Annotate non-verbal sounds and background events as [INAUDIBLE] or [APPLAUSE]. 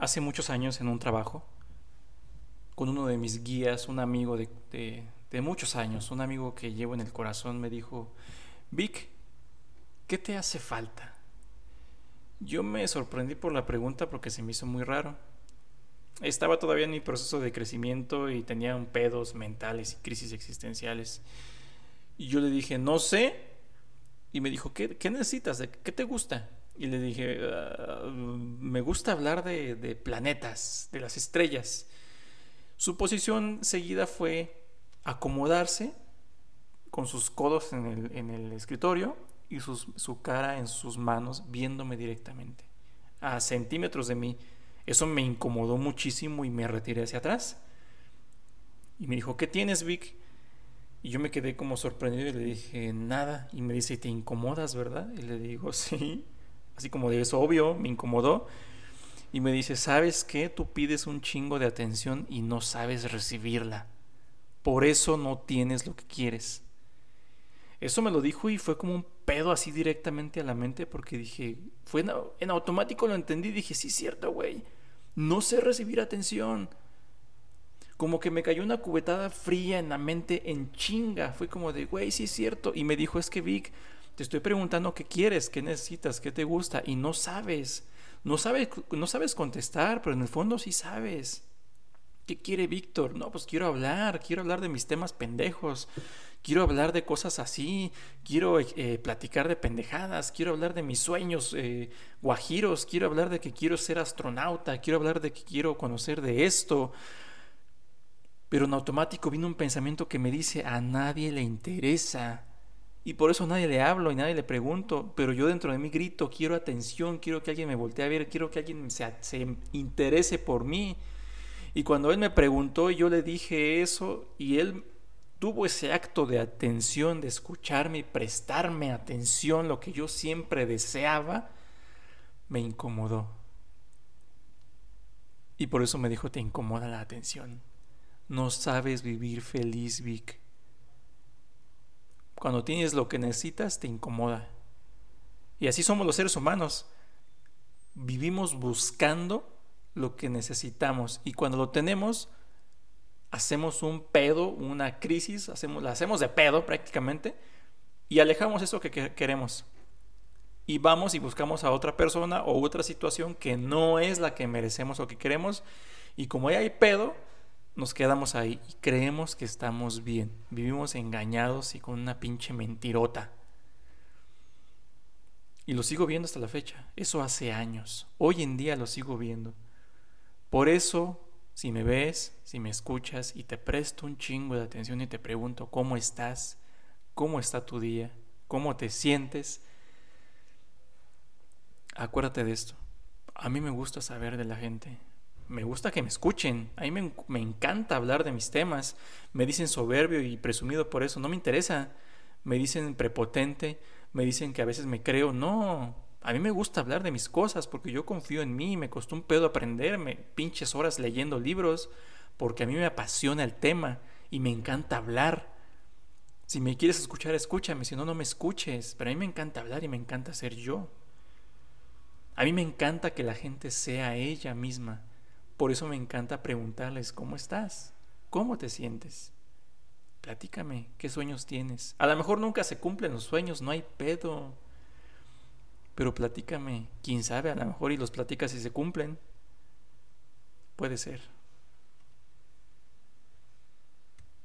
hace muchos años en un trabajo con uno de mis guías, un amigo de, muchos años, un amigo que llevo en el corazón, me dijo, Vic, ¿qué te hace falta? Yo me sorprendí por la pregunta porque se me hizo muy raro. Estaba todavía en mi proceso de crecimiento y tenía un pedos mentales y crisis existenciales. Y yo le dije, no sé. Y me dijo, ¿qué, qué necesitas? ¿Qué te gusta? Y le dije, ah, me gusta hablar de, de, planetas, de las estrellas. Su posición seguida fue acomodarse con sus codos en el, en el escritorio y su cara en sus manos viéndome directamente, a centímetros de mí. Eso me incomodó muchísimo y me retiré hacia atrás. Y me dijo, ¿qué tienes, Vic? Y yo me quedé como sorprendido y le dije, nada. Y me dice, ¿te incomodas, verdad? Y le digo, [LAUGHS] sí así como de eso obvio, me incomodó. Y me dice, ¿sabes qué? Tú pides un chingo de atención y no sabes recibirla. Por eso no tienes lo que quieres. Eso me lo dijo y fue como un pedo así directamente a la mente porque dije, fue en, automático lo entendí. Dije, sí, cierto, güey. No sé recibir atención. Como que me cayó una cubetada fría en la mente en chinga. Fue como de, güey, sí es cierto. Y me dijo, es que Vic, te estoy preguntando qué quieres, qué necesitas, qué te gusta y no sabes. No sabes, no sabes contestar, pero en el fondo sí sabes. ¿Qué quiere Víctor? No, pues quiero hablar, quiero hablar de mis temas pendejos, quiero hablar de cosas así, quiero eh, platicar de pendejadas, quiero hablar de mis sueños eh, guajiros, quiero hablar de que quiero ser astronauta, quiero hablar de que quiero conocer de esto. Pero en automático vino un pensamiento que me dice, a nadie le interesa. Y por eso nadie le hablo y nadie le pregunto, pero yo dentro de mí grito, quiero atención, quiero que alguien me voltee a ver, quiero que alguien se, se interese por mí. Y cuando él me preguntó, yo le dije eso y él tuvo ese acto de atención, de escucharme y prestarme atención, lo que yo siempre deseaba, me incomodó. Y por eso me dijo, te incomoda la atención. No sabes vivir feliz, Vic. Cuando tienes lo que necesitas, te incomoda. Y así somos los seres humanos. Vivimos buscando lo que necesitamos. Y cuando lo tenemos, hacemos un pedo, una crisis, hacemos, la hacemos de pedo prácticamente, y alejamos eso que queremos. Y vamos y buscamos a otra persona o otra situación que no es la que merecemos o que queremos. Y como ya hay pedo, nos quedamos ahí y creemos que estamos bien. Vivimos engañados y con una pinche mentirota. Y lo sigo viendo hasta la fecha. Eso hace años. Hoy en día lo sigo viendo. Por eso, si me ves, si me escuchas y te presto un chingo de atención y te pregunto cómo estás, cómo está tu día, cómo te sientes, acuérdate de esto. A mí me gusta saber de la gente me gusta que me escuchen. A mí me, encanta hablar de mis temas. Me dicen soberbio y presumido por eso. No me interesa. Me dicen prepotente. Me dicen que a veces me creo. No. A mí me gusta hablar de mis cosas porque yo confío en mí. Me costó un pedo aprenderme. Pinches horas leyendo libros. Porque a mí me apasiona el tema. Y me encanta hablar. Si me quieres escuchar, escúchame. Si no, no me escuches. Pero a mí me encanta hablar y me encanta ser yo. A mí me encanta que la gente sea ella misma por eso me encanta preguntarles, ¿cómo estás? ¿Cómo te sientes? Platícame, ¿qué sueños tienes? A lo mejor nunca se cumplen los sueños, no hay pedo. Pero platícame, quién sabe, a lo mejor y los platicas y se cumplen. Puede ser.